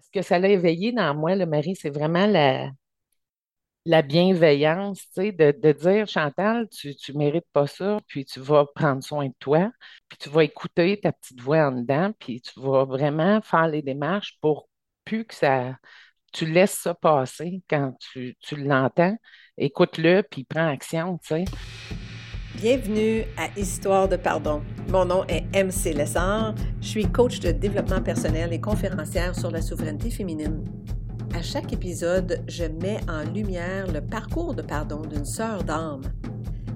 Ce que ça l'a éveillé dans moi, le mari, c'est vraiment la, la bienveillance, tu sais, de, de dire, Chantal, tu ne mérites pas ça, puis tu vas prendre soin de toi, puis tu vas écouter ta petite voix en dedans, puis tu vas vraiment faire les démarches pour plus que ça, tu laisses ça passer quand tu, tu l'entends. Écoute-le, puis prends action, tu sais. Bienvenue à Histoire de pardon. Mon nom est MC Lessard. Je suis coach de développement personnel et conférencière sur la souveraineté féminine. À chaque épisode, je mets en lumière le parcours de pardon d'une sœur d'âme.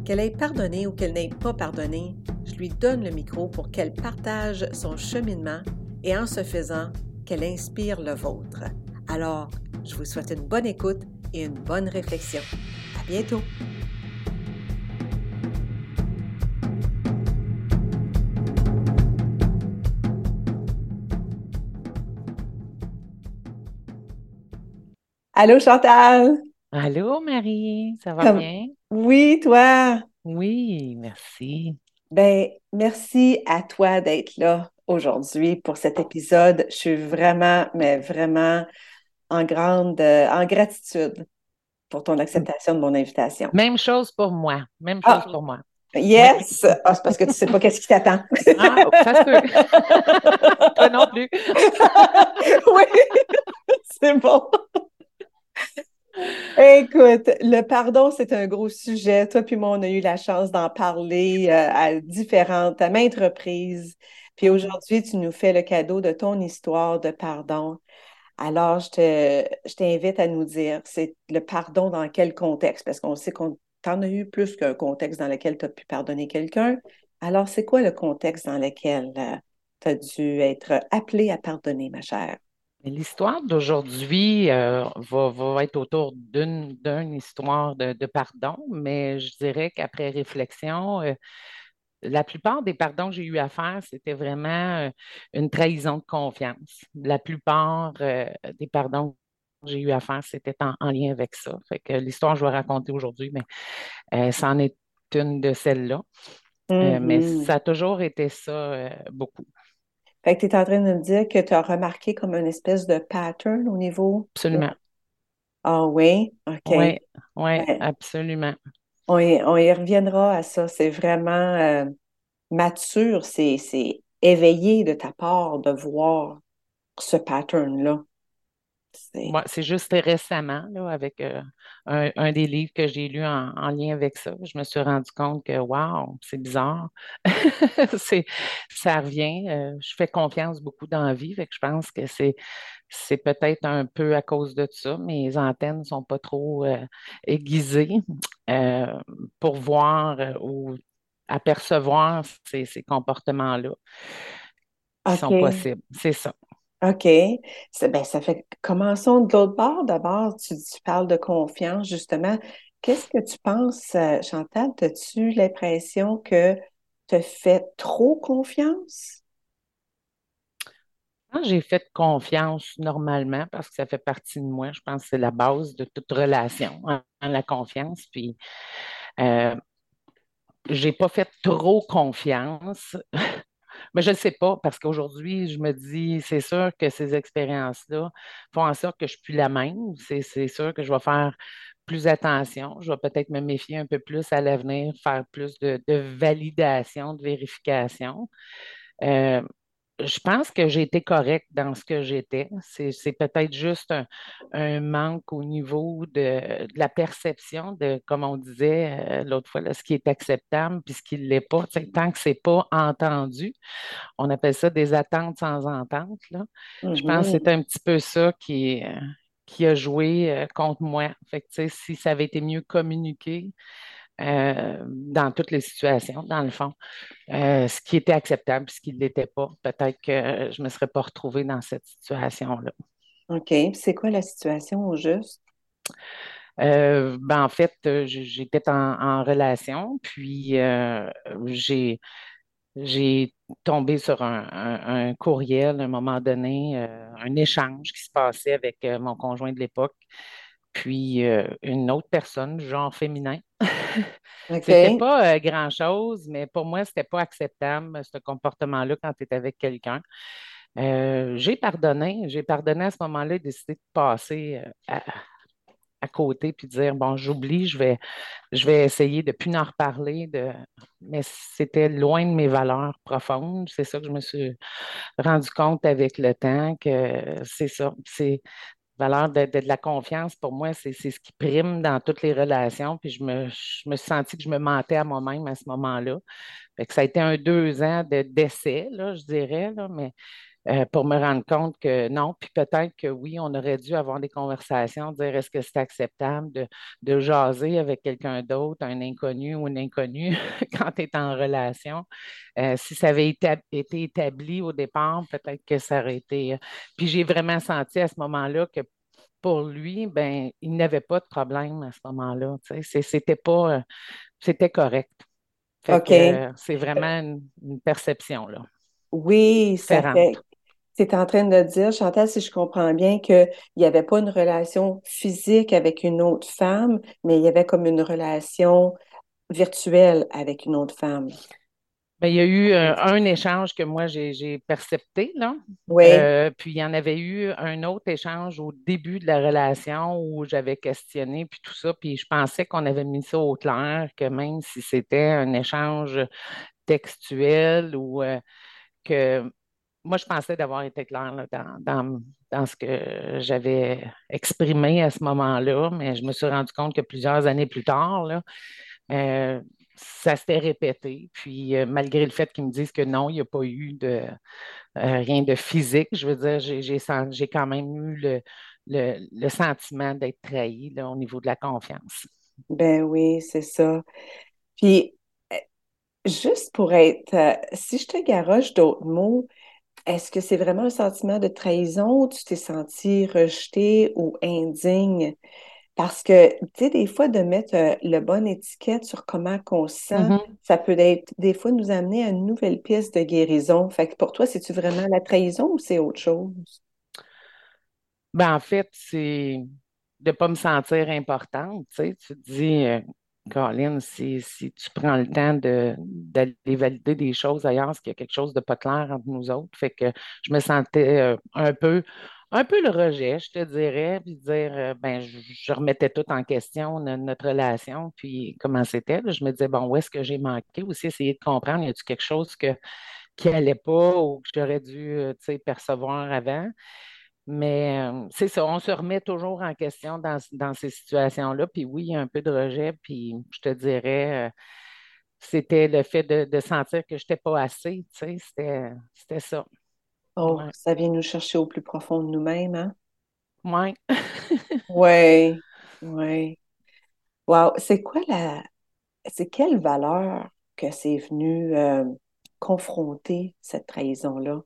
Qu'elle ait pardonné ou qu'elle n'ait pas pardonné, je lui donne le micro pour qu'elle partage son cheminement et en ce faisant, qu'elle inspire le vôtre. Alors, je vous souhaite une bonne écoute et une bonne réflexion. À bientôt! Allô Chantal? Allô Marie, ça va bien? Oui, toi? Oui, merci. Ben, merci à toi d'être là aujourd'hui pour cet épisode. Je suis vraiment, mais vraiment en grande, euh, en gratitude pour ton acceptation de mon invitation. Même chose pour moi. Même chose Ah. pour moi. Yes! Ah, c'est parce que tu sais pas qu'est-ce qui t'attend. Ah, ça se peut. Toi non plus. oui, c'est bon. Écoute, le pardon, c'est un gros sujet. Toi puis moi, on a eu la chance d'en parler euh, à différentes, à maintes reprises. Puis aujourd'hui, tu nous fais le cadeau de ton histoire de pardon. Alors, je te, je t'invite à nous dire, c'est le pardon dans quel contexte? Parce qu'on sait qu'on t'en as eu plus qu'un contexte dans lequel tu as pu pardonner quelqu'un. Alors, c'est quoi le contexte dans lequel tu as dû être appelé à pardonner, ma chère? L'histoire d'aujourd'hui euh, va, va être autour d'une d'une histoire de, de pardon, mais je dirais qu'après réflexion, euh, la plupart des pardons que j'ai eu à faire, c'était vraiment euh, une trahison de confiance. La plupart des pardons que j'ai eu à faire, c'était en, en lien avec ça. Fait que l'histoire que je vais raconter aujourd'hui, mais c'en est une de celles-là. Mais Mhm. ça a toujours été ça beaucoup. Fait que tu es en train de me dire que tu as remarqué comme une espèce de pattern au niveau. Absolument. Ah oui, OK. Oui, oui, Ouais. absolument. On y, on y reviendra à ça. C'est vraiment euh, mature, c'est, c'est éveillé de ta part de voir ce pattern-là. C'est... Moi, c'est juste récemment, là, avec euh, un, un des livres que j'ai lu en, en lien avec ça, je me suis rendu compte que, wow, c'est bizarre. C'est, ça revient. euh, je fais confiance beaucoup dans la vie, fait que je pense que c'est, c'est peut-être un peu à cause de ça. Mes antennes ne sont pas trop euh, aiguisées pour voir ou apercevoir ces, ces comportements-là qui sont possibles. C'est ça. OK. Ben, ça fait... Commençons de l'autre bord. D'abord, tu, parles de confiance, justement. Qu'est-ce que tu penses, euh, Chantal? As-tu l'impression que tu fais trop confiance? J'ai fait confiance normalement, parce que ça fait partie de moi, je pense que c'est la base de toute relation, hein, la confiance. Puis, euh, j'ai pas fait trop confiance, mais je ne sais pas, parce qu'aujourd'hui, je me dis, c'est sûr que ces expériences-là font en sorte que je suis la même. C'est, c'est sûr que je vais faire plus attention. Je vais peut-être me méfier un peu plus à l'avenir, faire plus de, de validation, de vérification. Euh, je pense que j'ai été correcte dans ce que j'étais. C'est, c'est peut-être juste un, un manque au niveau de, de la perception de, comme on disait euh, l'autre fois, là, ce qui est acceptable puis ce qui ne l'est pas. Tant que ce n'est pas entendu, on appelle ça des attentes sans entente, là. Je pense que c'est Mhm. un petit peu ça qui, euh, qui a joué euh, contre moi. Fait que, si ça avait été mieux communiqué, euh, dans toutes les situations, dans le fond. Euh, ce qui était acceptable, ce qui ne l'était pas. Peut-être que je ne me serais pas retrouvée dans cette situation-là. OK. C'est quoi la situation au juste? Euh, ben, en fait, j'étais en, en relation, puis j'ai, j'ai tombé sur un, un- un courriel à un moment donné, euh, un échange qui se passait avec euh, mon conjoint de l'époque, puis euh, une autre personne, genre féminin. C'était OK. pas euh, grand-chose, mais pour moi, c'était pas acceptable, ce comportement-là, quand tu es avec quelqu'un. Euh, j'ai pardonné. J'ai pardonné à ce moment-là et décidé de passer à, à côté puis de dire, bon, j'oublie, je vais, je vais essayer de plus en reparler, de... mais c'était loin de mes valeurs profondes. C'est ça que je me suis rendu compte avec le temps, que c'est ça. C'est valeur de, de, de la confiance, pour moi, c'est ce qui prime dans toutes les relations. Puis je me, me suis senti que je me mentais à moi-même à ce moment-là. ça a été un deux ans d'essai, là, je dirais, là, mais euh, pour me rendre compte que non, puis peut-être que oui, on aurait dû avoir des conversations, dire est-ce que c'est acceptable de, de, jaser avec quelqu'un d'autre, un inconnu ou une inconnue, quand tu es en relation. Euh, si ça avait été, été, établi au départ, peut-être que ça aurait été. Euh, puis j'ai vraiment senti à ce moment-là que pour lui, ben, il n'avait pas de problème à ce moment-là. C'était pas, c'était correct. c'est vraiment une, une perception là. Oui, ça fait, tu es en train de dire, Chantal, si je comprends bien, qu'il n'y avait pas une relation physique avec une autre femme, mais il y avait comme une relation virtuelle avec une autre femme. Bien, il y a eu un, un échange que moi j'ai percepté, là. Oui. Euh, puis il y en avait eu un autre échange au début de la relation où j'avais questionné, puis tout ça, puis je pensais qu'on avait mis ça au clair, que même si c'était un échange textuel ou euh, que moi, je pensais d'avoir été claire dans, dans, ce que j'avais exprimé à ce moment-là, mais je me suis rendu compte que plusieurs années plus tard, euh, ça s'était répété. Puis, euh, malgré le fait qu'ils me disent que non, il n'y a pas eu de euh, rien de physique, je veux dire, j'ai quand même eu le, le, sentiment d'être trahi au niveau de la confiance. Ben oui, c'est ça. Puis, juste pour être, si je te garoche d'autres mots, est-ce que c'est vraiment un sentiment de trahison ou tu t'es senti rejeté ou indigne? Parce que, tu sais, des fois, de mettre euh, le bon étiquette sur comment qu'on se sent, mm-hmm. ça peut être, des fois, nous amener à une nouvelle pièce de guérison. Fait que pour toi, c'est-tu vraiment la trahison ou c'est autre chose? Ben, en fait, c'est de ne pas me sentir importante. Tu sais, tu te dis, euh, Caroline, si, si, tu prends le temps d'aller valider des choses ailleurs, parce qu'il y a quelque chose de pas clair entre nous autres, fait que je me sentais euh, un peu, un peu le rejet, je te dirais, puis dire, euh, ben, je, remettais tout en question, notre, relation, puis comment c'était. Je me disais, bon, où est-ce que j'ai manqué? Aussi, essayer de comprendre, y a-t-il quelque chose que, qui n'allait pas ou que j'aurais dû, euh, percevoir avant? Mais euh, c'est ça, on se remet toujours en question dans, ces situations-là. Puis oui, il y a un peu de rejet. Puis je te dirais, euh, c'était le fait de, sentir que je n'étais pas assez. Tu sais, c'était ça. Oh, ça vient nous chercher au plus profond de nous-mêmes, hein? Oui. oui, oui. Wow, c'est quoi la. C'est quelle valeur que c'est venu euh, confronter cette trahison-là?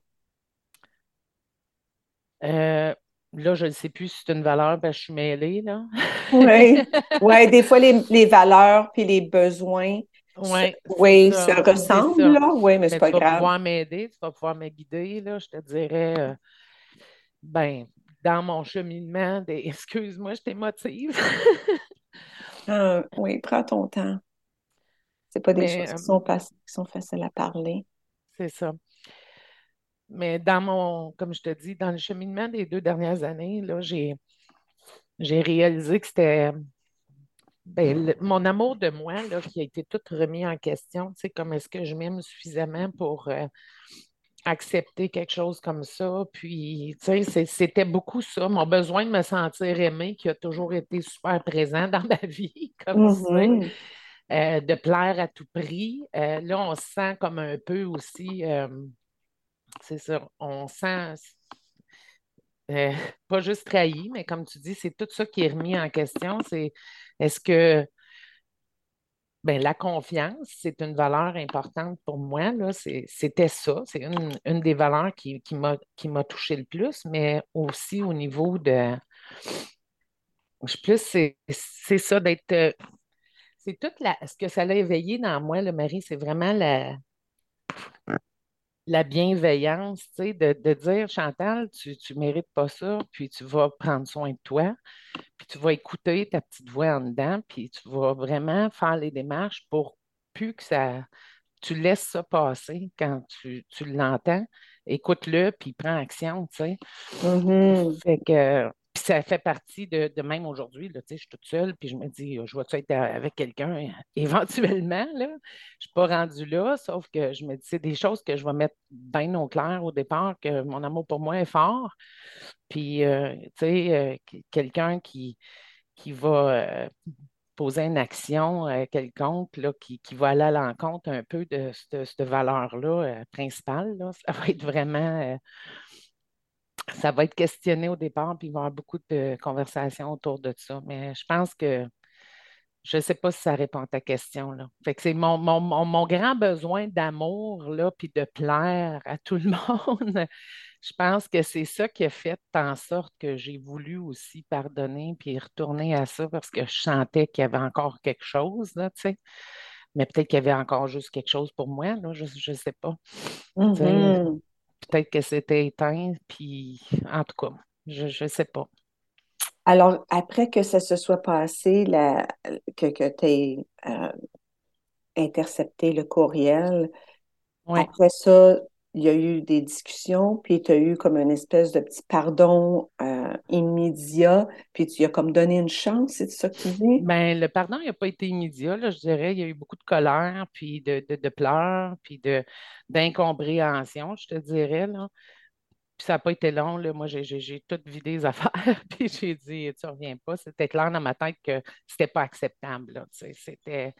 Euh, là, je ne sais plus si c'est une valeur, ben, je suis mêlée, là. oui, ouais, des fois, les, valeurs puis les besoins ouais, oui, se ressemblent, là. Oui, mais c'est pas grave. Tu vas pouvoir m'aider, tu vas pouvoir me guider, là. Je te dirais, euh, ben, dans mon cheminement, des... excuse-moi, je t'émotive. Ah, oui, prends ton temps. C'est pas des choses qui sont, qui sont faciles à parler. C'est ça. Mais dans mon, comme je te dis, dans le cheminement des deux dernières années, là, j'ai, j'ai réalisé que c'était ben, mon amour de moi là, qui a été tout remis en question. Sais, comme est-ce que je m'aime suffisamment pour euh, accepter quelque chose comme ça? Puis, tu sais, c'était beaucoup ça, mon besoin de me sentir aimée qui a toujours été super présent dans ma vie, comme mm-hmm. euh, de plaire à tout prix. Euh, là, on se sent comme un peu aussi c'est ça. On sent euh, pas juste trahi, mais comme tu dis, c'est tout ça qui est remis en question. C'est est-ce que ben, la confiance, c'est une valeur importante pour moi. Là. C'était ça. C'est une, des valeurs qui, qui m'a touché le plus, mais aussi au niveau de. Plus, c'est ça d'être. Euh, c'est tout la, ce que ça a éveillé dans moi, le mari, c'est vraiment la, la bienveillance, tu sais, de, dire, Chantal, tu ne mérites pas ça, puis tu vas prendre soin de toi, puis tu vas écouter ta petite voix en dedans, puis tu vas vraiment faire les démarches pour plus que ça tu laisses ça passer quand tu, tu l'entends, écoute-le, puis prends action, tu sais. Mhm. Fait que, puis ça fait partie de, même aujourd'hui, je suis toute seule, puis je me dis, je vais être avec quelqu'un éventuellement, là. Je suis pas rendue là, sauf que je me dis, c'est des choses que je vais mettre bien au clair au départ, que mon amour pour moi est fort. Puis, euh, tu sais, euh, quelqu'un qui, qui va euh, poser une action quelconque là, qui, qui va aller à l'encontre un peu de cette, cette valeur-là principale, là. ça va être vraiment, ça va être questionné au départ, puis il va y avoir beaucoup de conversations autour de ça. Mais je pense que je ne sais pas si ça répond à ta question. Fait c'est mon, mon, mon, mon grand besoin d'amour, là, puis de plaire à tout le monde. Je pense que c'est ça qui a fait en sorte que j'ai voulu aussi pardonner puis retourner à ça parce que je sentais qu'il y avait encore quelque chose. Mais peut-être qu'il y avait encore juste quelque chose pour moi, je ne sais pas. Mhm. Peut-être que c'était éteint, puis en tout cas, je ne sais pas. Alors, après que ça se soit passé, la, que, que tu aies euh, intercepté le courriel, après ça, il y a eu des discussions, puis tu as eu comme une espèce de petit pardon euh, immédiat, puis tu as comme donné une chance, c'est ça que tu dis? Ben, le pardon il n'a pas été immédiat, là, je dirais. Il y a eu beaucoup de colère, puis de, de, de pleurs, puis d'incompréhension, je te dirais, là. Puis ça n'a pas été long, là. Moi, j'ai, tout vidé les affaires, puis j'ai dit, tu reviens pas. C'était clair dans ma tête que c'était pas acceptable. C'était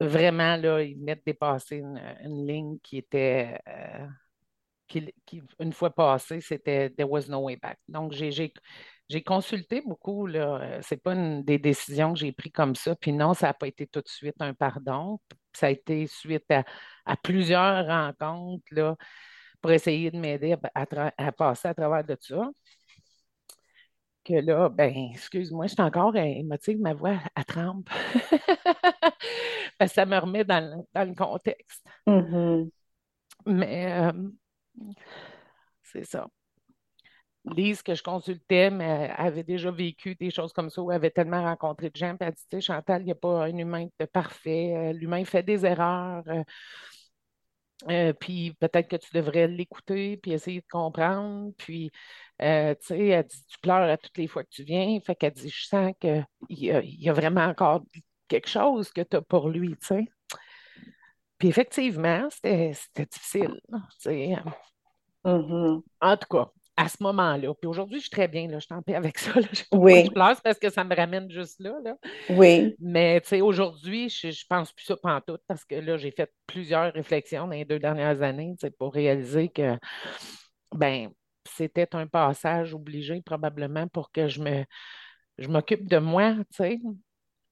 vraiment, là, il venait dépasser une, ligne qui était, euh, qui, une fois passée, c'était there was no way back. Donc, j'ai, consulté beaucoup. Euh, C'est pas une des décisions que j'ai prises comme ça. Puis non, ça n'a pas été tout de suite un pardon. Ça a été suite à, à plusieurs rencontres, là, pour essayer de m'aider à, à passer à travers de ça. Que là, ben, excuse-moi, je suis encore euh, émotive, ma voix, elle tremble. Ça me remet dans le, dans le contexte. Mhm. Mais euh, c'est ça. Lise, que je consultais, mais avait déjà vécu des choses comme ça, ou avait tellement rencontré de gens, puis elle dit, tu sais, Chantal, il n'y a pas un humain de parfait. Euh, L'humain fait des erreurs. euh, euh, puis peut-être que tu devrais l'écouter, puis essayer de comprendre. Puis, euh, tu sais, elle dit, tu pleures à toutes les fois que tu viens. Fait qu'elle dit, je sens qu'il y y a vraiment encore quelque chose que tu as pour lui, tu sais. Puis effectivement, c'était difficile, là, tu sais. Mhm. En tout cas, à ce moment-là. Puis aujourd'hui, je suis très bien, là, je suis en paix avec ça. Là. Je je Oui, pleure, c'est parce que ça me ramène juste là, là. oui, Mais tu sais, aujourd'hui, je, je pense plus ça pantoute parce que là, j'ai fait plusieurs réflexions dans les deux dernières années, pour réaliser que ben c'était un passage obligé probablement pour que je me je m'occupe de moi, tu sais.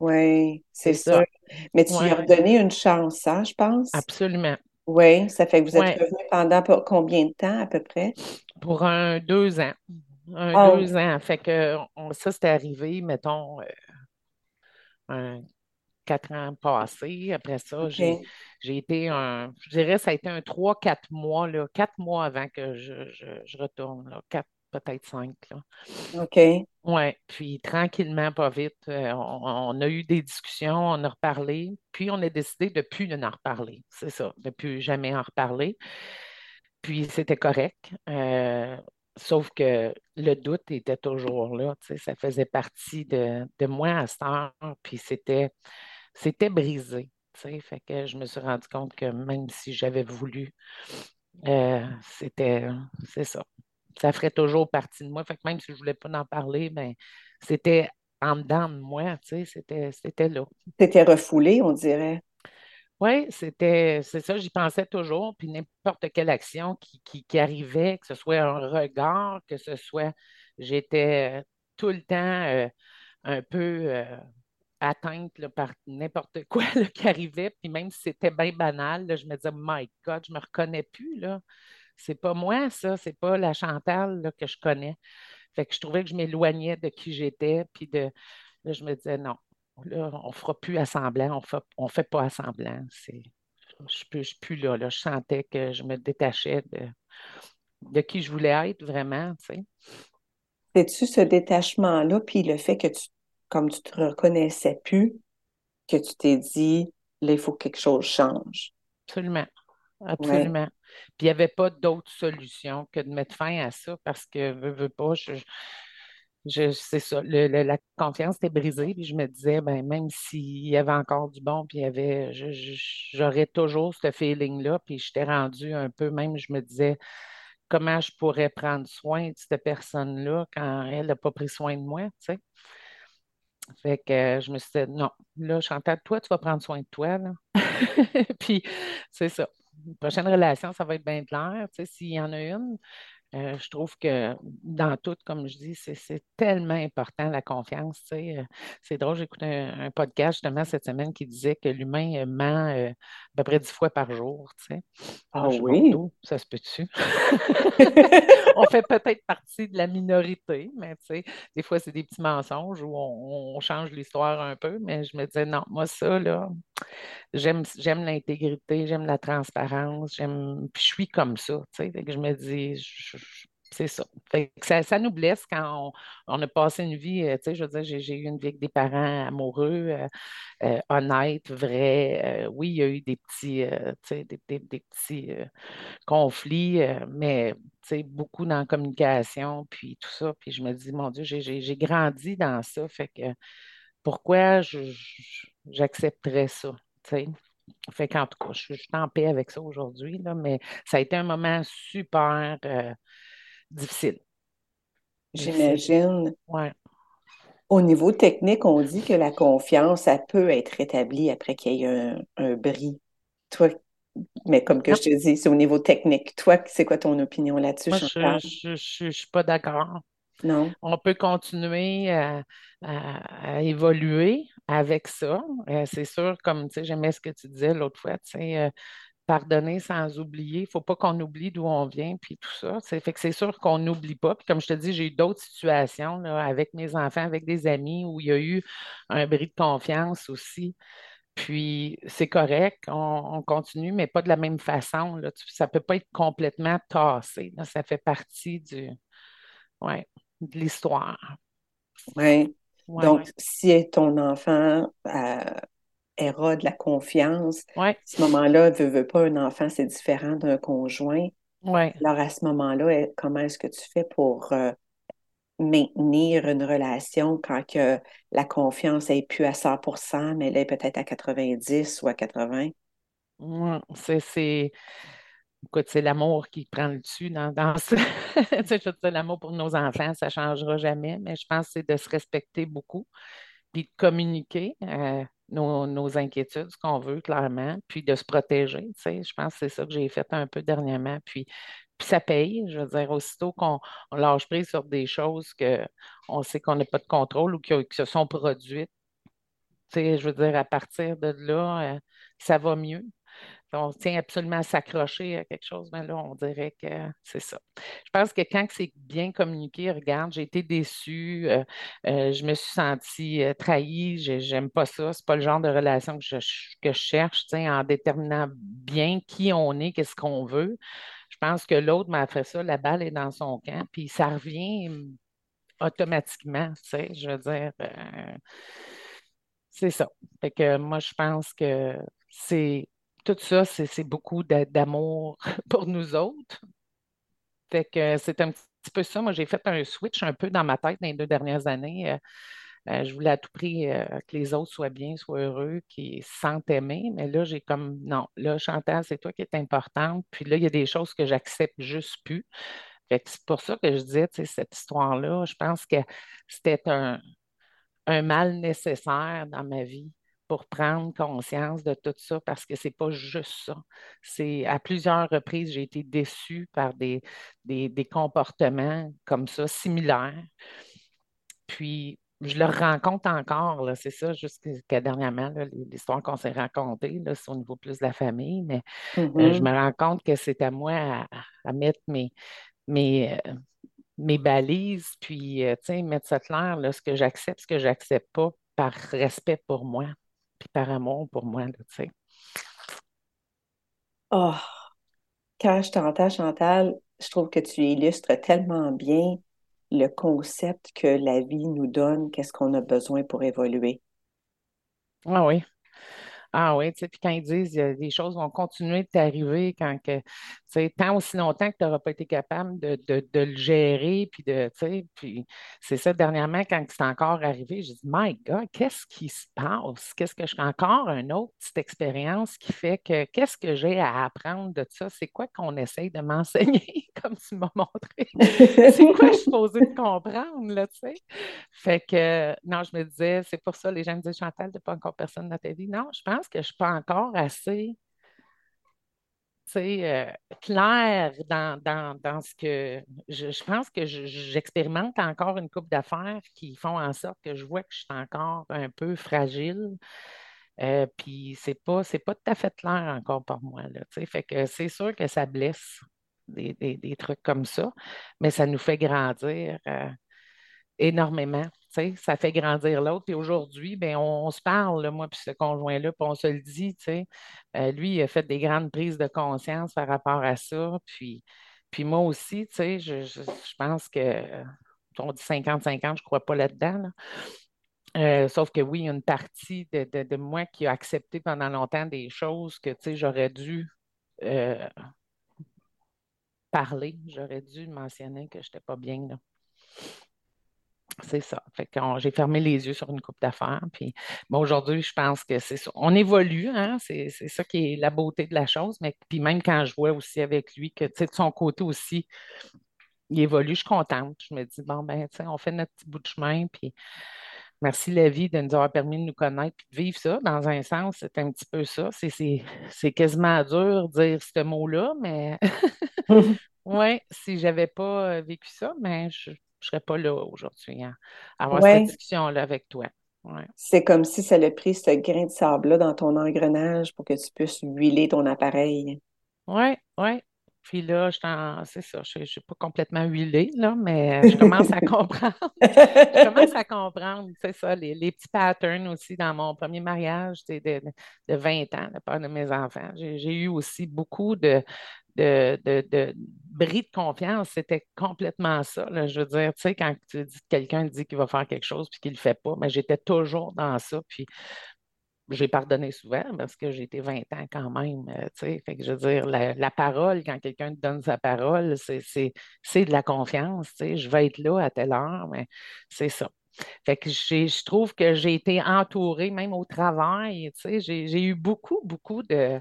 Oui, c'est sûr. ça. Mais tu lui as Ouais, redonné une chance, hein, je pense? absolument. Oui, ça fait que vous êtes Ouais, revenus pendant pour combien de temps à peu près? pour un deux ans. Un Oh, deux ans. Fait que on- ça, c'était arrivé, mettons, euh, un quatre ans passés. Après ça, j'ai, été un, je dirais, ça a été un trois, quatre mois, là, quatre mois avant que je, je, je retourne, là, quatre, peut-être cinq, là. OK, Ouais, puis tranquillement, pas vite, euh, on, on a eu des discussions, on a reparlé, puis on a décidé de plus en reparler. C'est ça, de plus jamais en reparler. Puis c'était correct. euh, sauf que le doute était toujours là, tu sais, ça faisait partie de, de moi à cette heure, puis c'était, c'était brisé. Fait que je me suis rendu compte que même si j'avais voulu, euh, c'était, c'est ça. Ça ferait toujours partie de moi. Fait que même si je ne voulais pas en parler, ben, c'était en dedans de moi, tu sais, c'était, c'était là. t'étais refoulé, on dirait. Oui, c'était, c'est ça, j'y pensais toujours. Puis n'importe quelle action qui, qui, qui arrivait, que ce soit un regard, que ce soit, j'étais euh, tout le temps euh, un peu euh, atteinte là, par n'importe quoi là, qui arrivait. Puis même si c'était bien banal, là, je me disais, My God, je me reconnais plus, là. C'est pas moi, ça, c'est pas la Chantal là, que je connais. Fait que je trouvais que je m'éloignais de qui j'étais, puis de, là, je me disais, non, là, on fera plus assemblant, on fait, on fait pas assemblant. C'est, je ne suis plus là, là. Je sentais que je me détachais de, de qui je voulais être vraiment, tu sais. C'est-tu ce détachement-là, puis le fait que tu, comme tu te reconnaissais plus, que tu t'es dit, là, il faut que quelque chose change? absolument. Absolument. Puis il n'y avait pas d'autre solution que de mettre fin à ça parce que, veux, veux pas, je, je, c'est ça, la confiance était brisée, puis je me disais, ben, même s'il y avait encore du bon, puis il y avait, j'aurais toujours ce feeling-là, puis j'étais rendue un peu, même, je me disais, comment je pourrais prendre soin de cette personne-là quand elle n'a pas pris soin de moi, tu sais? Fait que euh, je me suis dit, non, là, Chantal, toi, tu vas prendre soin de toi, là. puis, c'est ça. Prochaine relation, ça va être bien clair, tu sais, s'il y en a une. Euh, je trouve que dans tout, comme je dis, c'est tellement important la confiance. Euh, c'est drôle, j'écoutais un, un, podcast justement cette semaine qui disait que l'humain euh, ment à peu près dix fois par jour. Ah oui? ça se peut-tu? on fait peut-être partie de la minorité, mais des fois, c'est des petits mensonges où on, on change l'histoire un peu, mais je me disais, non, moi, ça, là, j'aime l'intégrité, j'aime la transparence, j'aime. Puis je suis comme ça. tu sais. je me dis, c'est ça. ça. nous blesse quand on, a passé une vie, euh, tu sais, je veux dire, j'ai eu une vie avec des parents amoureux, euh, euh, honnêtes, vrais. oui, il y a eu des petits, des, petits conflits, mais beaucoup dans la communication, puis tout ça. Puis je me dis, mon Dieu, j'ai grandi dans ça. Fait que pourquoi j'accepterais ça? Fait qu'en tout cas, je, suis en paix avec ça aujourd'hui, mais ça a été un moment super difficile. J'imagine. Ouais. Au niveau technique, on dit que la confiance, ça peut être rétablie après qu'il y ait un, bris. Toi, mais comme que je te dis, c'est au niveau technique. Toi, c'est quoi ton opinion là-dessus, je ne suis pas d'accord. Non? On peut continuer à, évoluer avec ça. Euh, c'est sûr, comme j'aimais ce que tu disais l'autre fois, tu sais, euh, pardonner sans oublier. Il ne faut pas qu'on oublie d'où on vient, puis tout ça. C'est fait que c'est sûr qu'on n'oublie pas. Puis comme je te dis, j'ai eu d'autres situations avec mes enfants, avec des amis, où il y a eu un bris de confiance aussi. Puis c'est correct, on, continue, mais pas de la même façon. Ça ne peut pas être complètement tassé. Ça fait partie du, ouais, de l'histoire. Oui. Donc, si ton enfant euh, de la confiance. À ce moment-là, veut, veut pas un enfant, c'est différent d'un conjoint. Ouais. Alors, à ce moment-là, comment est-ce que tu fais pour euh, maintenir une relation quand que la confiance n'est plus à 100% mais elle est peut-être à 90 ou à 80? c'est c'est l'amour qui prend le dessus dans, dans ça. l'amour pour nos enfants, ça ne changera jamais, mais je pense que c'est de se respecter beaucoup, puis de communiquer. Euh, nos, inquiétudes, ce qu'on veut clairement, puis de se protéger. Je pense que c'est ça que j'ai fait un peu dernièrement. Puis, puis ça paye. Je veux dire, aussitôt qu'on lâche prise sur des choses qu'on sait qu'on n'a pas de contrôle ou qui, se sont produites, je veux dire, à partir de là, euh, ça va mieux on tient absolument à s'accrocher à quelque chose, mais là, on dirait que c'est ça. Je pense que quand c'est bien communiqué, regarde, j'ai été déçue, euh, euh, je me suis sentie euh, trahie, j'aime pas ça, c'est pas le genre de relation que je, que je cherche, en déterminant bien qui on est, qu'est-ce qu'on veut. Je pense que l'autre m'a fait ça, la balle est dans son camp, puis ça revient automatiquement, tu sais, je veux dire, c'est ça. Fait que moi, je pense que c'est tout ça, c'est beaucoup d'amour pour nous autres. C'est un petit peu ça. Moi, j'ai fait un switch un peu dans ma tête dans les deux dernières années. Euh, euh, je voulais à tout prix euh, que les autres soient bien, soient heureux, qu'ils se sentent aimés. Mais là, j'ai comme, non, là, Chantal, c'est toi qui es importante. Puis là, il y a des choses que j'accepte juste plus. C'est pour ça que je disais, tu sais, cette histoire-là, je pense que c'était un mal nécessaire dans ma vie pour prendre conscience de tout ça parce que c'est pas juste ça. C'est à plusieurs reprises, j'ai été déçue par des, des, comportements comme ça, similaires. Puis, je le rencontre encore, c'est ça, jusqu'à dernièrement, l'histoire qu'on s'est racontée, c'est au niveau plus de la famille, mais euh, je mm-hmm. me rends compte que c'est à moi à, mettre mes, mes, euh, mes balises, puis, euh, mettre ça clair, là, ce que j'accepte, ce que j'accepte pas, par respect pour moi puis par amour pour moi, tu sais. Oh, quand je t'entends, Chantal, je trouve que tu illustres tellement bien le concept que la vie nous donne, qu'est-ce qu'on a besoin pour évoluer. Ah oui. Ah oui, tu sais, puis quand ils disent que les choses vont continuer de t'arriver quand que, tu sais, tant aussi longtemps que tu n'auras pas été capable de, de- le gérer, puis de, tu sais, puis c'est ça, dernièrement, quand c'est encore arrivé, j'ai dit, My God, qu'est-ce qui se passe? Qu'est-ce que je encore une autre petite expérience qui fait que, qu'est-ce que j'ai à apprendre de ça? C'est quoi qu'on essaye de m'enseigner, comme tu m'as montré? C'est quoi je suis supposée de comprendre, là, tu sais? Fait que, non, je me disais, c'est pour ça, les gens me disent, Chantal, tu pas encore personne dans ta vie. Non, je pense que je ne suis pas encore assez, euh, claire dans, dans, dans ce que. Je, je pense que je- j'expérimente encore une coupe d'affaires qui font en sorte que je vois que je suis encore un peu fragile. Euh, puis c'est pas, c'est pas tout à fait clair encore pour moi, là. Fait que c'est sûr que ça blesse des, des- des trucs comme ça, mais ça nous fait grandir. euh, énormément. Ça fait grandir l'autre. Puis aujourd'hui, ben, on, se parle, moi, puis ce conjoint-là, puis on se le dit. Euh, lui, il a fait des grandes prises de conscience par rapport à ça. Puis, puis moi aussi, je, je- je pense que, euh, on dit 50-50, je ne crois pas là-dedans. là. Euh, sauf que oui, il y a une partie de, de- moi qui a accepté pendant longtemps des choses que, j'aurais dû parler, j'aurais dû mentionner que je n'étais pas bien, là. C'est ça. Fait j'ai fermé les yeux sur une coupe d'affaires. Puis bon, aujourd'hui, je pense que c'est ça. On évolue, hein? C'est, c'est ça qui est la beauté de la chose. Mais puis même quand je vois aussi avec lui que de son côté aussi, il évolue, je suis contente. Je me dis, bon, ben, on fait notre petit bout de chemin. Puis merci la vie de nous avoir permis de nous connaître puis de vivre ça. Dans un sens, c'est un petit peu ça. C'est, c'est, c'est quasiment dur de dire ce mot-là, mais oui, si j'avais pas euh, vécu ça, mais je ne serais pas là aujourd'hui, hein, à avoir cette discussion-là avec toi. Ouais. c'est comme si ça a pris ce grain de sable-là dans ton engrenage pour que tu puisses huiler ton appareil. Oui, oui. Puis là, je t'en- c'est ça, je ne suis pas complètement huilée, là, mais je commence à comprendre. Je commence à comprendre, c'est ça, les, les petits patterns aussi dans mon premier mariage de, de, de 20 ans, le père de mes enfants. J'ai eu aussi beaucoup de, de, de, de bris de confiance. C'était complètement ça. Je veux dire, tu sais, quand tu dis, quelqu'un dit qu'il va faire quelque chose puis qu'il ne le fait pas, mais j'étais toujours dans ça. Puis j'ai pardonné souvent parce que j'ai été 20 ans quand même. euh, tu sais. Fait que je veux dire, la, la parole, quand quelqu'un te donne sa parole, c'est de la confiance. tu sais. Je vais être là à telle heure, mais c'est ça. Fait que je trouve que j'ai été entourée, même au travail, tu sais, j'ai eu beaucoup, beaucoup de,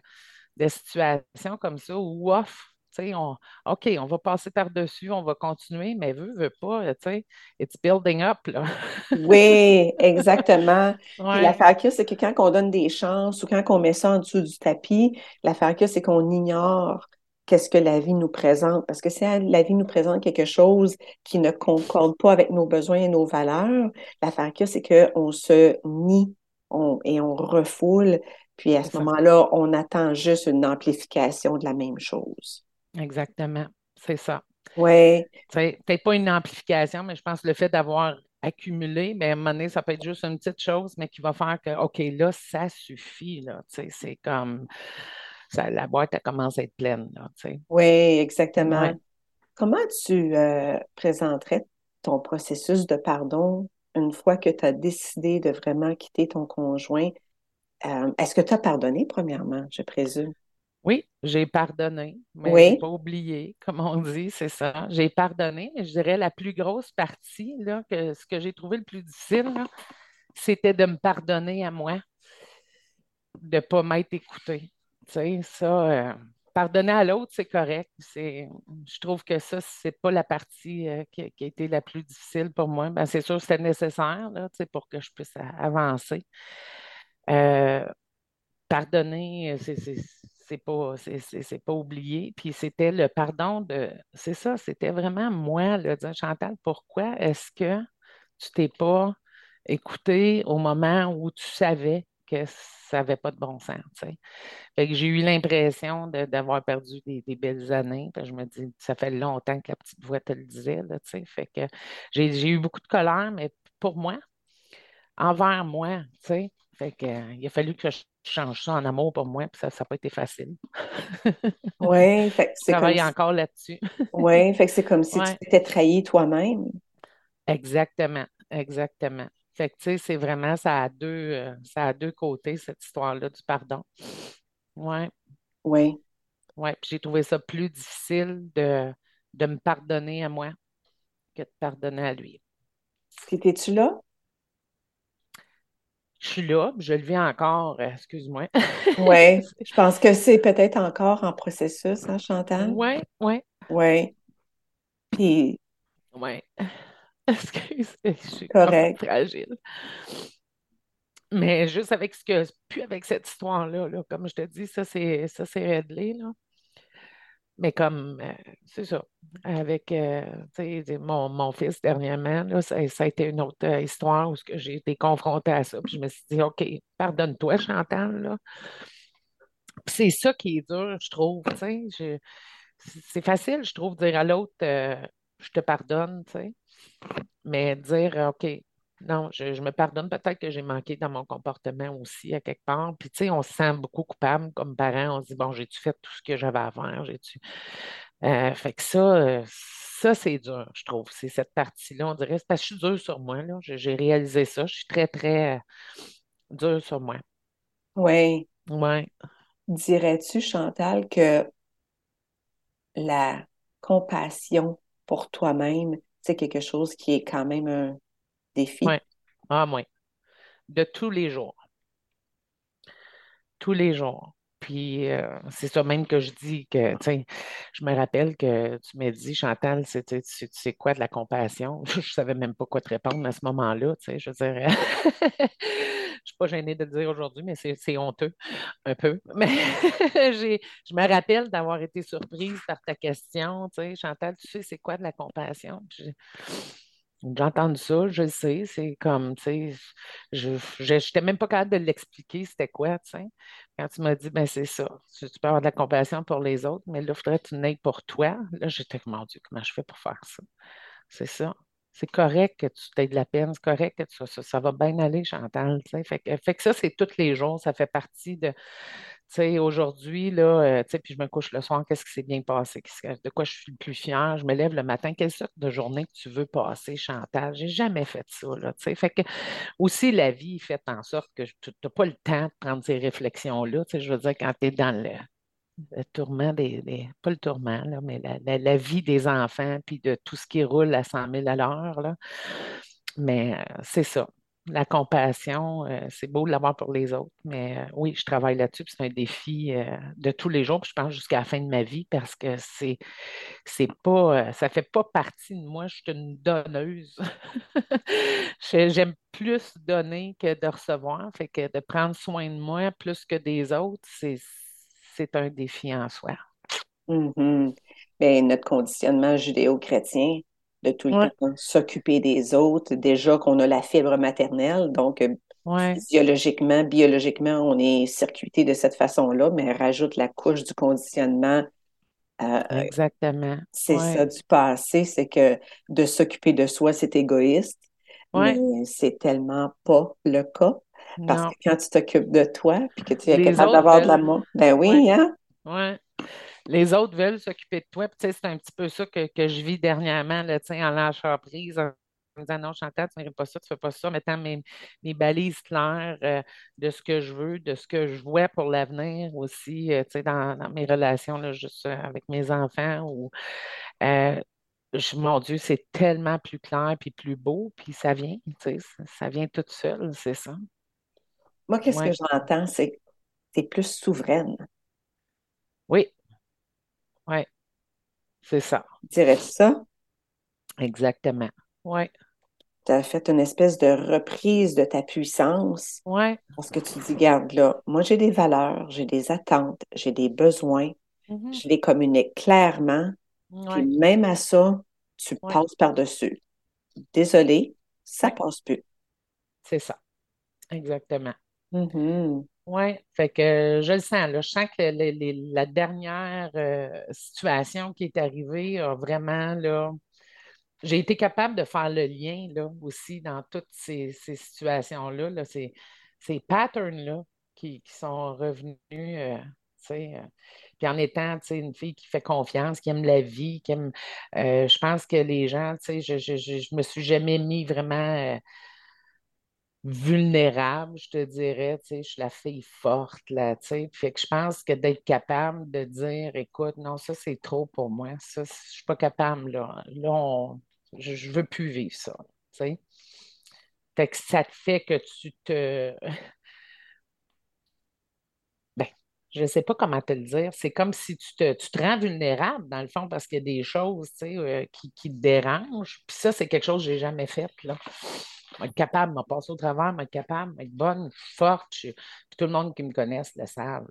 de situations comme ça où off, tu sais, on, OK, on va passer par-dessus, on va continuer, mais veut, veut pas, tu sais, it's building up, là. Oui, exactement. Ouais, l'affaire a, c'est que quand on donne des chances ou quand on met ça en dessous du tapis, l'affaire a, c'est qu'on ignore qu'est-ce que la vie nous présente. Parce que si la vie nous présente quelque chose qui ne concorde pas avec nos besoins et nos valeurs, l'affaire a, c'est qu'on se nie on- et on refoule. Puis à ce moment-là, on attend juste une amplification de la même chose. Exactement. C'est ça. Oui, Peut-être pas une amplification, mais je pense que le fait d'avoir accumulé, mais à un moment donné, ça peut être juste une petite chose, mais qui va faire que, OK, là, ça suffit, là. Tu sais, c'est comme, ça, la boîte, elle commence à être pleine, là, oui, exactement. Ouais. Comment tu euh, présenterais ton processus de pardon une fois que tu as décidé de vraiment quitter ton conjoint? Euh, est-ce que tu as pardonné, premièrement, je présume? Oui, j'ai pardonné, mais j'ai Oui, pas oublié, comme on dit, c'est ça. J'ai pardonné, mais je dirais la plus grosse partie, là, que ce que j'ai trouvé le plus difficile, c'était de me pardonner à moi, de ne pas m'être écoutée. Tu sais, ça, euh, pardonner à l'autre, c'est correct. Je trouve que ça, c'est pas la partie euh, qui, qui a été la plus difficile pour moi. Ben, c'est sûr que c'était nécessaire, là, tu sais, pour que je puisse avancer. Euh, pardonner, euh, c'est pas, c'est pas oublié. Puis c'était le pardon de, c'est ça, c'était vraiment moi, là, dire, Chantal, pourquoi est-ce que tu t'es pas écouté au moment où tu savais que ça n'avait pas de bon sens? Fait que j'ai eu l'impression d'avoir perdu des, belles années. Je me dis, ça fait longtemps que la petite voix te le disait, là. Fait que j'ai j'ai eu beaucoup de colère, mais pour moi, envers moi, tu sais. Fait que, euh, il a fallu que je change ça en amour pour moi, puis ça n'a pas été facile. oui, fait que Je c'est comme travaille si, encore là-dessus. ouais, fait que c'est comme si tu t'étais trahi toi-même. exactement, exactement. Fait que, tu sais, c'est vraiment, ça a deux, euh, ça a deux côtés, cette histoire-là du pardon. Ouais, Oui. ouais. Puis j'ai trouvé ça plus difficile de, de me pardonner à moi que de pardonner à lui. Es-tu là? Je suis là, je le vis encore, euh, excuse-moi. Oui. Je pense que c'est peut-être encore en processus, hein, Chantal? Ouais, ouais, Oui. Puis, ouais. Excuse, je suis correct. fragile. Mais juste avec ce que, plus avec cette histoire-là, là, comme je te dis, ça c'est ça c'est réglé, là. Mais comme, euh, c'est ça, avec euh, mon, mon fils dernièrement, là, ça, a été une autre euh, histoire où j'ai été confrontée à ça. Puis je me suis dit, OK, pardonne-toi, Chantal, c'est ça qui est dur, je trouve, C'est facile, je trouve, dire à l'autre, je te pardonne, tu sais. Mais dire, OK, non, je, je me pardonne, peut-être que j'ai manqué dans mon comportement aussi à quelque part. Puis, tu sais, on se sent beaucoup coupable comme parent. On se dit, bon, j'ai-tu fait tout ce que j'avais à faire? J'ai-tu. Euh, fait que ça, euh, ça, c'est dur, je trouve. C'est cette partie-là, on dirait, c'est parce que je suis dure sur moi, là. J'ai réalisé ça. Je suis très, très euh, dure sur moi. Oui. Ouais, Dirais-tu, Chantal, que la compassion pour toi-même, c'est quelque chose qui est quand même un défi? ouais. Ah, moi. De tous les jours. tous les jours. Puis euh, c'est ça même que je dis que, tu sais, je me rappelle que tu m'as dit, Chantal, c'est tu sais, tu sais quoi de la compassion? Je ne savais même pas quoi te répondre à ce moment-là, tu sais, je dire, je suis pas gênée de le dire aujourd'hui, mais c'est c'est honteux, un peu. Mais je me rappelle d'avoir été surprise par ta question, tu sais, Chantal, tu sais, c'est quoi de la compassion? J'ai entendu ça, je le sais, c'est comme, tu sais, je n'étais même pas capable de l'expliquer, c'était quoi, tu sais. Quand tu m'as dit, ben c'est ça, tu, peux avoir de la compassion pour les autres, mais là, il faudrait que tu n'aies pour toi. Là, j'étais, mon Dieu, comment je fais pour faire ça? C'est ça. C'est correct que tu t'aies de la peine, c'est correct que tu- ça, ça va bien aller, Chantal, tu sais. Fait que, ça, c'est tous les jours, ça fait partie de, sais, aujourd'hui, là, euh, tu sais, je me couche le soir, qu'est-ce qui s'est bien passé? De quoi je suis le plus fière? Je me lève le matin, quelle sorte de journée tu veux passer, Chantal? J'ai jamais fait ça, là. Fait que aussi, la vie fait en sorte que tu n'as pas le temps de prendre ces réflexions-là, tu sais, je veux dire, quand tu es dans le, tourment des, pas le tourment, là, mais la, vie des enfants, puis de tout ce qui roule à 100 000 à l'heure. Mais euh, c'est ça. La compassion, euh, c'est beau de l'avoir pour les autres, mais euh, oui, je travaille là-dessus, c'est un défi euh, de tous les jours, puis je pense jusqu'à la fin de ma vie, parce que c'est, c'est pas, ça fait pas partie de moi, je suis une donneuse. J'aime plus donner que de recevoir, fait que de prendre soin de moi plus que des autres, c'est, un défi en soi. Mhm. Mais notre conditionnement judéo-chrétien, de tout le Ouais, temps s'occuper des autres, déjà qu'on a la fibre maternelle, donc euh, ouais, physiologiquement, biologiquement, on est circuité de cette façon-là, mais rajoute la couche du conditionnement, euh, exactement. c'est ça du passé, c'est que de s'occuper de soi, c'est égoïste, mais c'est tellement pas le cas, parce que quand tu t'occupes de toi, puis que tu es Les capable d'avoir de l'amour, ben oui, hein? ouais. Les autres veulent s'occuper de toi. C'est un petit peu ça que, que je vis dernièrement, là, en lâchant prise, en me disant non, Chantal, tu ne pas ça, tu ne fais pas ça, mettant mes, mes balises claires euh, de ce que je veux, de ce que je vois pour l'avenir aussi, euh, dans, dans mes relations, là, juste euh, avec mes enfants. Ou, euh, je- mon Dieu, c'est tellement plus clair puis plus beau, puis ça vient, ça, ça vient tout seul, c'est ça. Moi, qu'est-ce que j'entends, c'est que tu es plus souveraine. Oui, c'est ça, Dirais-tu ça? exactement. Ouais, Tu as fait une espèce de reprise de ta puissance ouais. parce que tu dis, garde là, moi j'ai des valeurs, j'ai des attentes, j'ai des besoins, mhm, je les communique clairement, puis même à ça, tu ouais. passes par-dessus. Désolé, ça Oui, passe plus. c'est ça, exactement. Mhm. Oui, fait que je le sens, là. Je sens que la dernière euh, situation qui est arrivée a vraiment, là, j'ai été capable de faire le lien, là, aussi dans toutes ces, ces situations-là, là, ces, ces patterns-là qui, qui sont revenus, euh, euh, puis en étant, une fille qui fait confiance, qui aime la vie, qui aime, euh, je pense que les gens, je, je, je, je me suis jamais mis vraiment. Vulnérable, je te dirais, tu sais, je suis la fille forte, là, tu sais. Fait que je pense que d'être capable de dire, écoute, non, ça, c'est trop pour moi, ça, je suis pas capable, là. Là, je, je veux plus vivre ça, tu sais. Fait que ça te fait que tu te... Ben, je ne sais pas comment te le dire. C'est comme si tu te, tu te rends vulnérable, dans le fond, parce qu'il y a des choses, tu sais, euh, qui, qui te dérangent. Puis ça, c'est quelque chose que je n'ai jamais fait, là être capable de me passer au travers, être capable d'être bonne, forte. puis tout le monde qui me connaisse le savent.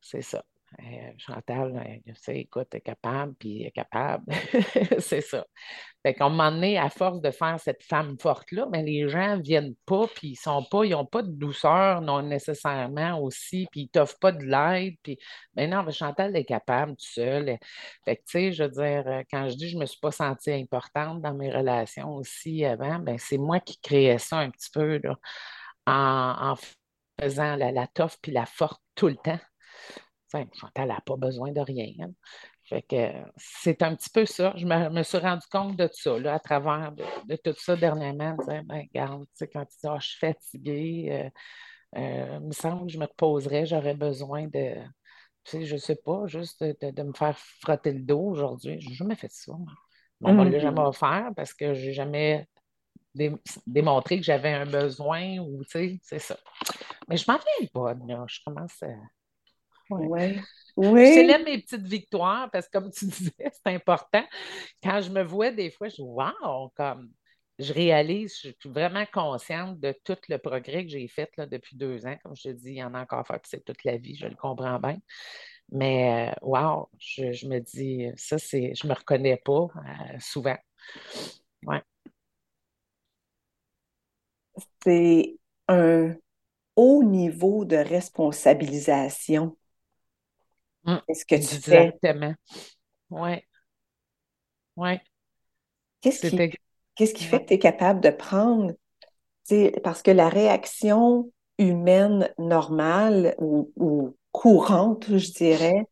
c'est ça. Euh, Chantal, euh, tu sais, écoute, t'es capable, puis est capable. c'est ça. Fait qu'à un moment donné, à force de faire cette femme forte-là, ben, les gens ne viennent pas, puis ils sont pas, ils n'ont pas de douceur, non nécessairement aussi, puis ils t'offrent pas de l'aide. Puis, ben non, mais Chantal est capable tout seul. Fait que, tu sais, je veux dire, euh, quand je dis je ne me suis pas sentie importante dans mes relations aussi avant, ben c'est moi qui créais ça un petit peu, là, en, faisant la, la toffe puis la forte tout le temps. Chantal n'a pas besoin de rien. Hein. Fait que c'est un petit peu ça. Je me, suis rendu compte de ça, là, à travers de, tout ça dernièrement, ben, regarde, quand tu dis, oh, je suis fatiguée, euh, euh, il me semble que je me reposerais, j'aurais besoin de, tu sais, je sais pas, juste de, me faire frotter le dos aujourd'hui. Je n'ai jamais fait ça. On ne l'a jamais mm-hmm. offert parce que je n'ai jamais démontré que j'avais un besoin ou, tu sais, c'est ça. Mais je m'en vais pas, là. Je commence à oui. Oui. Je célèbre mes petites victoires parce que, comme tu disais, c'est important. Quand je me vois des fois, je dis Wow, comme je réalise, je suis vraiment consciente de tout le progrès que j'ai fait là, depuis deux ans. Comme je te dis, il y en a encore à faire, c'est toute la vie, je le comprends bien. Mais wow, je, me dis, ça, c'est, je ne me reconnais pas euh, souvent. Ouais. C'est un haut niveau de responsabilisation Mm. Qu'est-ce que tu fais? Exactement. Oui. Oui. Qu'est-ce qui, qu'est-ce qui fait que tu es capable de prendre? Parce que la réaction humaine normale ou, courante, je dirais,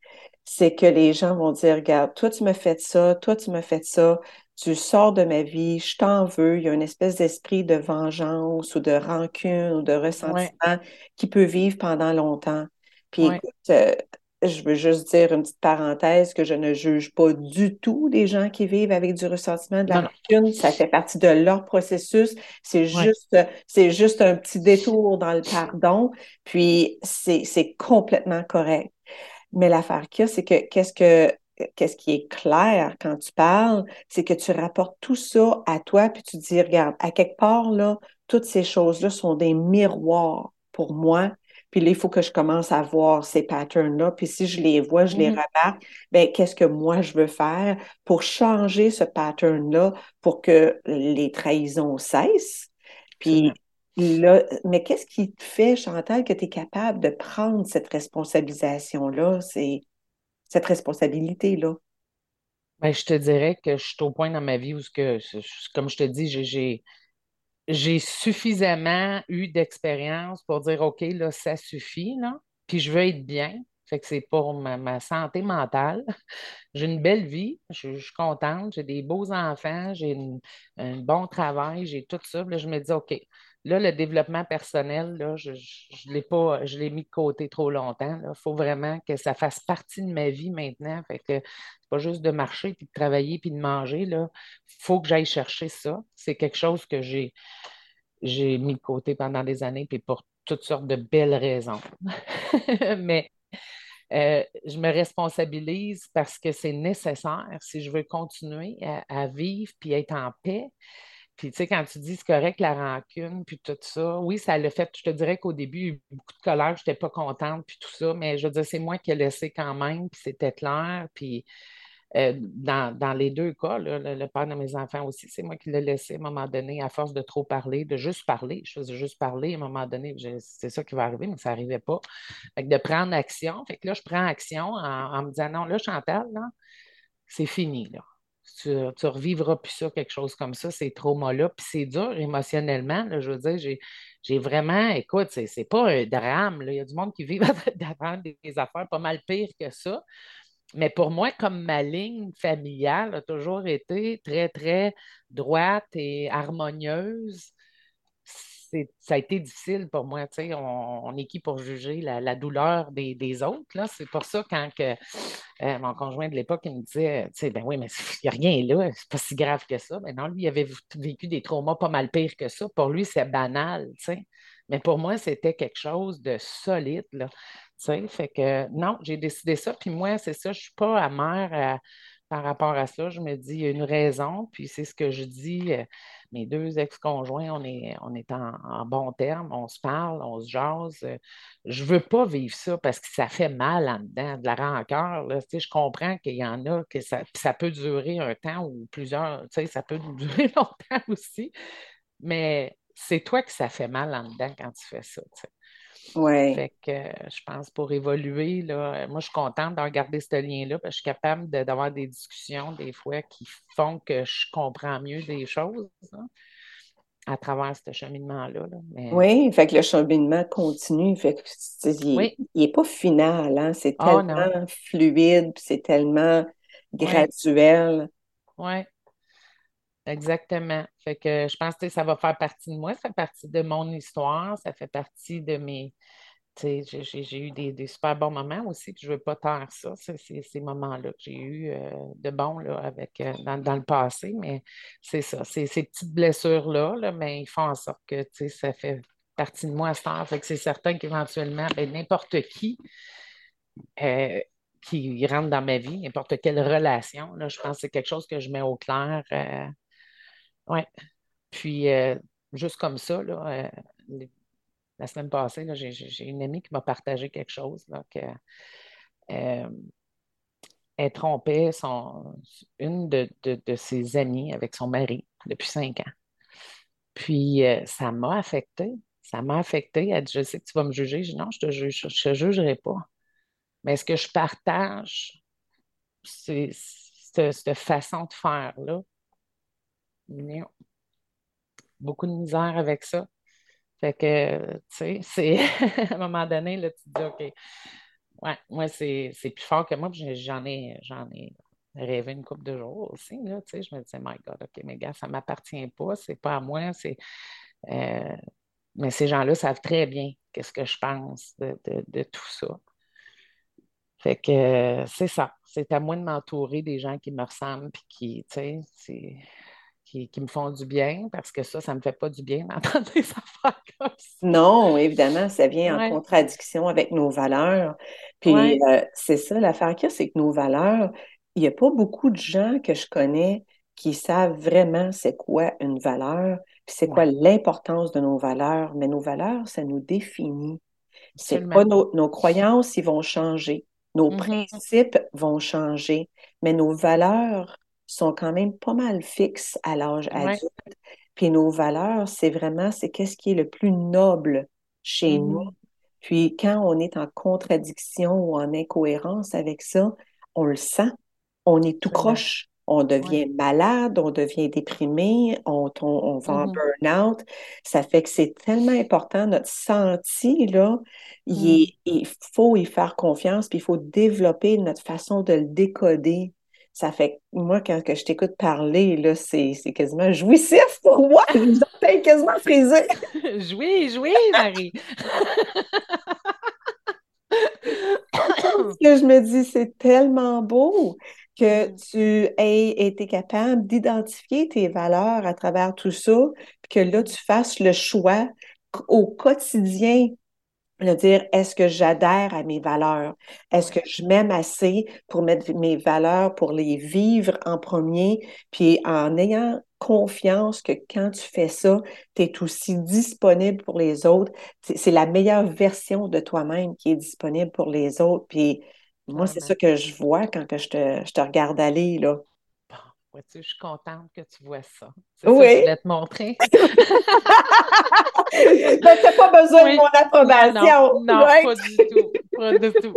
c'est que les gens vont dire, regarde, toi tu me fais ça, toi tu me fais ça, tu sors de ma vie, je t'en veux. Il y a une espèce d'esprit de vengeance ou de rancune ou de ressentiment qui peut vivre pendant longtemps. Puis écoute, euh, je veux juste dire une petite parenthèse que je ne juge pas du tout les gens qui vivent avec du ressentiment de la rancune. Ça fait partie de leur processus. C'est juste, c'est juste un petit détour dans le pardon. Puis c'est, c'est complètement correct. Mais l'affaire qu'il y a, c'est que qu'est-ce que qu'est-ce qui est clair quand tu parles, c'est que tu rapportes tout ça à toi, puis tu dis, regarde, à quelque part, là, toutes ces choses-là sont des miroirs pour moi puis là, il faut que je commence à voir ces patterns-là. Puis si je les vois, je les mm-hmm. remarque, bien, qu'est-ce que moi je veux faire pour changer ce pattern-là pour que les trahisons cessent? Puis là, mais qu'est-ce qui te fait, Chantal, que tu es capable de prendre cette responsabilisation-là, c'est cette responsabilité-là? Bien, je te dirais que je suis au point dans ma vie où, que, comme je te dis, j'ai j'ai suffisamment eu d'expérience pour dire OK, là, ça suffit, là, puis je veux être bien. Fait que c'est pour ma, santé mentale. J'ai une belle vie, je, suis contente, j'ai des beaux enfants, j'ai un bon travail, j'ai tout ça. Là, je me dis OK, là, le développement personnel, je l'ai mis de côté trop longtemps. Il faut vraiment que ça fasse partie de ma vie maintenant. Fait que pas juste de marcher, puis de travailler, puis de manger. Il faut que j'aille chercher ça. C'est quelque chose que j'ai, mis de côté pendant des années, puis pour toutes sortes de belles raisons. Mais euh, je me responsabilise parce que c'est nécessaire si je veux continuer à, à vivre puis être en paix. Puis, tu sais, quand tu dis c'est correct la rancune, puis tout ça, oui, ça l'a fait. Je te dirais qu'au début, il y a eu beaucoup de colère, je n'étais pas contente, puis tout ça, mais je veux dire, c'est moi qui ai laissé quand même, puis c'était clair. Puis, euh, dans, les deux cas, le, père de mes enfants aussi, c'est moi qui l'ai laissé à un moment donné, à force de trop parler, de juste parler. Je faisais juste parler à un moment donné, c'est ça qui va arriver, mais ça n'arrivait pas. Fait de prendre action. Fait que là, je prends action en, me disant non, là, Chantal, c'est fini. Là. Tu, revivras plus ça, quelque chose comme ça, ces traumas-là. Puis c'est dur émotionnellement. je veux dire, j'ai vraiment, écoute, c'est pas un drame. Il y a du monde qui vit des, des affaires pas mal pires que ça. Mais pour moi, comme ma ligne familiale a toujours été très, très droite et harmonieuse, ça a été difficile pour moi. On, on est qui pour juger la, douleur des, autres? Là? C'est pour ça quand que, euh, mon conjoint de l'époque me disait ben oui, mais il n'y a rien là, c'est pas si grave que ça. Ben non, lui, il avait vécu des traumas pas mal pires que ça. Pour lui, c'est banal. Mais pour moi, c'était quelque chose de solide. Là. Fait que non, j'ai décidé ça. Puis moi, c'est ça, je ne suis pas amère par rapport à ça. Je me dis, il y a une raison. Puis c'est ce que je dis. Euh, mes deux ex-conjoints, on est, en, bon terme, on se parle, on se jase. Euh, je ne veux pas vivre ça parce que ça fait mal en dedans, de la rancœur. Là. je comprends qu'il y en a que ça, ça peut durer un temps ou plusieurs, ça peut durer longtemps aussi. Mais c'est toi que ça fait mal en dedans quand tu fais ça. Ouais. Fait que je pense pour évoluer, là, moi, je suis contente de regarder ce lien-là parce que je suis capable d'avoir des discussions des fois qui font que je comprends mieux des choses hein, à travers ce cheminement-là. Oui, fait que le cheminement continue. Fait que, il n'est pas final, hein? c'est ah, tellement fluide, c'est tellement graduel. Oui. Exactement. Fait que je pense que ça va faire partie de moi, ça fait partie de mon histoire, ça fait partie de mes. J'ai eu des, super bons moments aussi, puis je ne veux pas taire ça, ces moments-là que j'ai eu euh, de bons là, avec, euh, dans, le passé, mais c'est ça, ces petites blessures-là, là, mais ils font en sorte que ça fait partie de moi à. Fait que c'est certain qu'éventuellement, ben, n'importe qui euh, qui rentre dans ma vie, n'importe quelle relation, là, je pense que c'est quelque chose que je mets au clair oui. Puis, euh, juste comme ça, là, euh, la semaine passée, j'ai une amie qui m'a partagé quelque chose, là, que, euh, elle trompait son, une de, ses amies avec son mari depuis cinq ans. Puis, ça m'a affecté. Ça m'a affecté. Elle dit Je sais que tu vas me juger. Je dis Non, je te juge, je te jugerai pas. Mais est-ce que je partage cette, cette façon de faire-là? Beaucoup de misère avec ça. Fait que, tu sais, c'est à un moment donné, là, tu te dis, OK, ouais, moi, c'est plus fort que moi, j'en ai, ai rêvé une couple de jours aussi, là, tu sais, je me disais, my God, OK, mais gars, ça ne m'appartient pas, c'est pas à moi, c'est... Euh, mais ces gens-là savent très bien qu'est-ce que je pense de, de, tout ça. Fait que c'est ça. C'est à moi de m'entourer des gens qui me ressemblent puis qui, tu sais, qui, me font du bien, parce que ça, ça ne me fait pas du bien d'entendre des affaires comme ça. Non, évidemment, ça vient en contradiction avec nos valeurs. Puis euh, c'est ça, l'affaire qu'il y a, c'est que nos valeurs, il n'y a pas beaucoup de gens que je connais qui savent vraiment c'est quoi une valeur, puis c'est quoi l'importance de nos valeurs. Mais nos valeurs, ça nous définit. C'est pas nos, nos, croyances, ils vont changer. Nos mm-hmm. principes vont changer, mais nos valeurs, sont quand même pas mal fixes à l'âge adulte. Puis nos valeurs, c'est vraiment, c'est qu'est-ce qui est le plus noble chez nous. Mm-hmm. Puis quand on est en contradiction ou en incohérence avec ça, on le sent. On est tout croche. On devient malade, on devient déprimé, on, on, va en mm-hmm. burn-out. Ça fait que c'est tellement important, notre senti, là, il, mm. il, faut y faire confiance, puis il faut développer notre façon de le décoder ça fait moi, quand que je t'écoute parler, là, c'est, quasiment jouissif pour moi. Je quasiment frisé. jouis, jouis, Marie. que je me dis, c'est tellement beau que tu aies été capable d'identifier tes valeurs à travers tout ça, puis que là, tu fasses le choix au quotidien de dire est-ce que j'adhère à mes valeurs? Est-ce que je m'aime assez pour mettre mes valeurs, pour les vivre en premier, puis en ayant confiance que quand tu fais ça, tu es aussi disponible pour les autres. C'est la meilleure version de toi-même qui est disponible pour les autres. Puis moi, c'est ça que je vois quand que je, te, je te regarde aller, là je suis contente que tu vois ça. C'est oui. ça que je voulais te montrer. tu n'as pas besoin de mon approbation. Non, pas du tout. Pas du tout.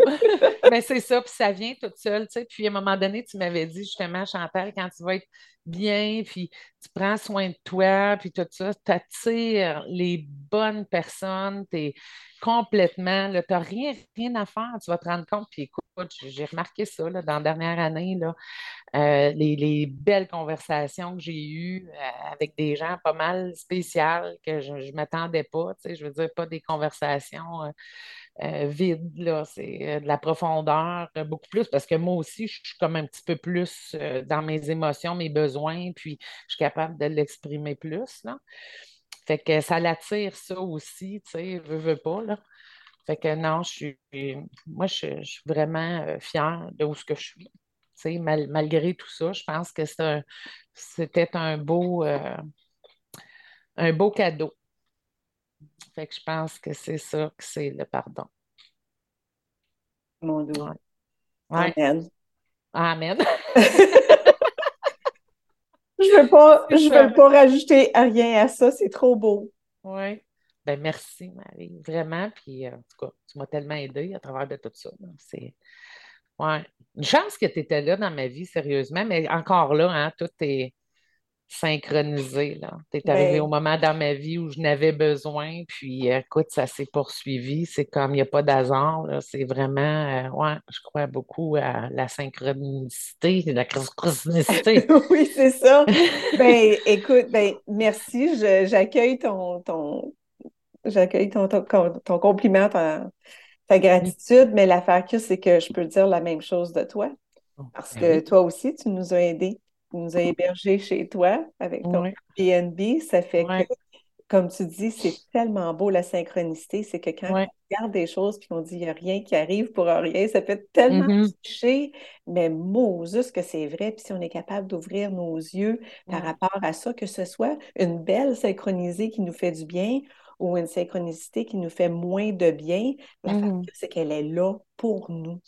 Mais c'est ça, puis ça vient tout seul. Tu sais. Puis à un moment donné, tu m'avais dit justement, Chantal, quand tu vas être bien, puis tu prends soin de toi, puis tout ça, tu attires les bonnes personnes, tu es complètement, tu n'as rien, rien à faire, tu vas te rendre compte, puis écoute, j'ai remarqué ça là, dans la dernière année, là, euh, les, belles conversations que j'ai eues euh, avec des gens pas mal spéciales que je ne m'attendais pas. Je veux dire, pas des conversations euh, vides, là, c'est de la profondeur, beaucoup plus, parce que moi aussi, je suis comme un petit peu plus dans mes émotions, mes besoins, puis je suis capable de l'exprimer plus. Là. Fait que ça l'attire, ça aussi, tu sais, veux, veux pas, là. Fait que non, je suis, moi, je, suis vraiment euh, fière de où ce que je suis. Tu sais, malgré tout ça, je pense que c'était un, beau, euh, un beau cadeau. Fait que je pense que c'est ça que c'est le pardon. Mon Dieu. Amen. Amen. Je ne veux, pas, je veux pas rajouter rien à ça, c'est trop beau. Oui. Ben merci, Marie, vraiment. Puis, euh, en tout cas, tu m'as tellement aidé à travers de tout ça. C'est ouais. une chance que tu étais là dans ma vie, sérieusement, mais encore là, hein, tout est synchronisé. Tu es arrivé au moment dans ma vie où je n'avais besoin, puis écoute, ça s'est poursuivi. C'est comme il n'y a pas d'hasard. C'est vraiment, euh, ouais, je crois beaucoup à la synchronicité, la synchronicité. oui, c'est ça. ben, écoute, ben, merci. J'accueille ton, ton, j'accueille ton, ton, compliment, ta, ta gratitude, mais l'affaire que c'est que je peux dire la même chose de toi. Oh, Parce ben que toi aussi, tu nous as aidés nous a hébergés chez toi avec ton Airbnb. Ça fait que, comme tu dis, c'est tellement beau la synchronicité. C'est que quand on regarde des choses puis on dit il n'y a rien qui arrive pour rien, ça fait tellement mm-hmm. toucher. Mais Moses, que c'est vrai. Puis si on est capable d'ouvrir nos yeux par rapport à ça, que ce soit une belle synchronisée qui nous fait du bien ou une synchronicité qui nous fait moins de bien, la mm c'est qu'elle est là pour nous.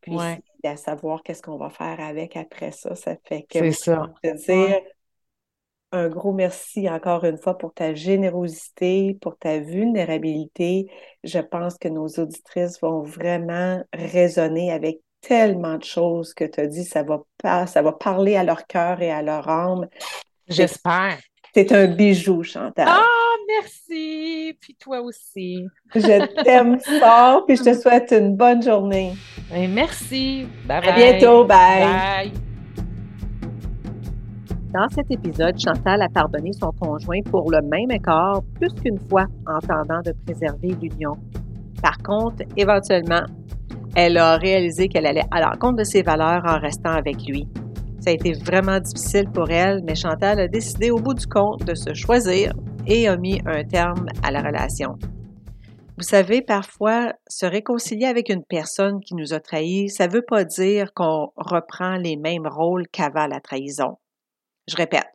Puis à savoir qu'est-ce qu'on va faire avec après ça. Ça fait que c'est ça. te dire un gros merci encore une fois pour ta générosité, pour ta vulnérabilité. Je pense que nos auditrices vont vraiment résonner avec tellement de choses que tu as dit. Ça va, pas, ça va parler à leur cœur et à leur âme. J'espère. C'est un bijou, Chantal. Ah, merci. Puis toi aussi. Je t'aime fort, puis je te souhaite une bonne journée. Et merci. Bye bye. À bientôt. Bye. Bye. Dans cet épisode, Chantal a pardonné son conjoint pour le même écart plus qu'une fois en tendant de préserver l'union. Par contre, éventuellement, elle a réalisé qu'elle allait à l'encontre de ses valeurs en restant avec lui. Ça a été vraiment difficile pour elle, mais Chantal a décidé au bout du compte de se choisir et a mis un terme à la relation. Vous savez, parfois, se réconcilier avec une personne qui nous a trahis, ça ne veut pas dire qu'on reprend les mêmes rôles qu'avant la trahison. Je répète,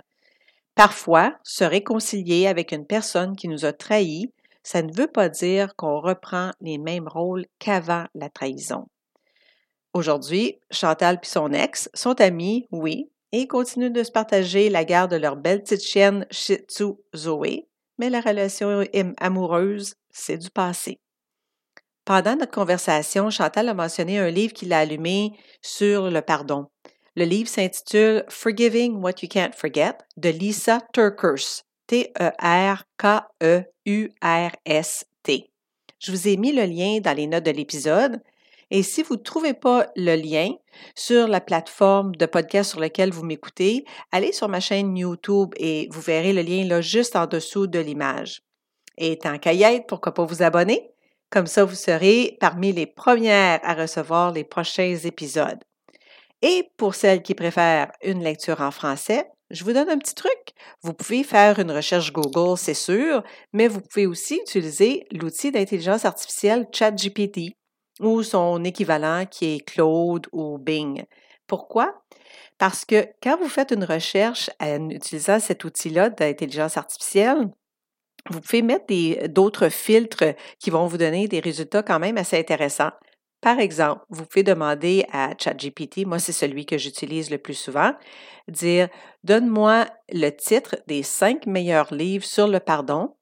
parfois, se réconcilier avec une personne qui nous a trahis, ça ne veut pas dire qu'on reprend les mêmes rôles qu'avant la trahison. Aujourd'hui, Chantal et son ex sont amis, oui, et continuent de se partager la garde de leur belle petite chienne Shih Tzu Zoé, mais la relation amoureuse, c'est du passé. Pendant notre conversation, Chantal a mentionné un livre qu'il a allumé sur le pardon. Le livre s'intitule Forgiving What You Can't Forget de Lisa Turkers, T-E-R-K-E-U-R-S-T. Je vous ai mis le lien dans les notes de l'épisode et si vous ne trouvez pas le lien sur la plateforme de podcast sur laquelle vous m'écoutez, allez sur ma chaîne YouTube et vous verrez le lien juste en dessous de l'image. Et tant qu'à y être, pourquoi pas vous abonner? Comme ça, vous serez parmi les premières à recevoir les prochains épisodes. Et pour celles qui préfèrent une lecture en français, je vous donne un petit truc. Vous pouvez faire une recherche Google, c'est sûr, mais vous pouvez aussi utiliser l'outil d'intelligence artificielle ChatGPT ou son équivalent qui est Claude ou Bing. Pourquoi? Parce que quand vous faites une recherche en utilisant cet outil-là d'intelligence artificielle, vous pouvez mettre d'autres filtres qui vont vous donner des résultats quand même assez intéressants. Par exemple, vous pouvez demander à ChatGPT, moi c'est celui que j'utilise le plus souvent, dire Donne-moi le titre des cinq meilleurs livres sur le pardon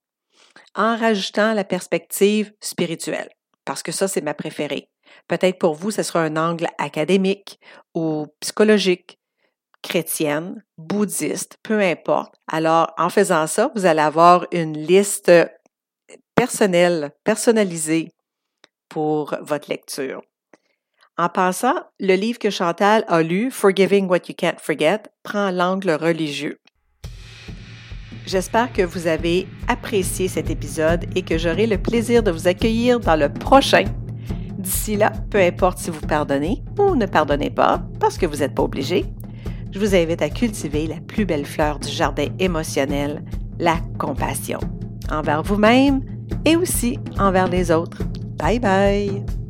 en rajoutant la perspective spirituelle parce que ça, c'est ma préférée. Peut-être pour vous, ce sera un angle académique ou psychologique, chrétienne, bouddhiste, peu importe. Alors, en faisant ça, vous allez avoir une liste personnelle, personnalisée pour votre lecture. En passant, le livre que Chantal a lu, Forgiving What You Can't Forget, prend l'angle religieux. J'espère que vous avez apprécié cet épisode et que j'aurai le plaisir de vous accueillir dans le prochain. D'ici là, peu importe si vous pardonnez ou ne pardonnez pas, parce que vous n'êtes pas obligé, je vous invite à cultiver la plus belle fleur du jardin émotionnel, la compassion, envers vous-même et aussi envers les autres. Bye bye!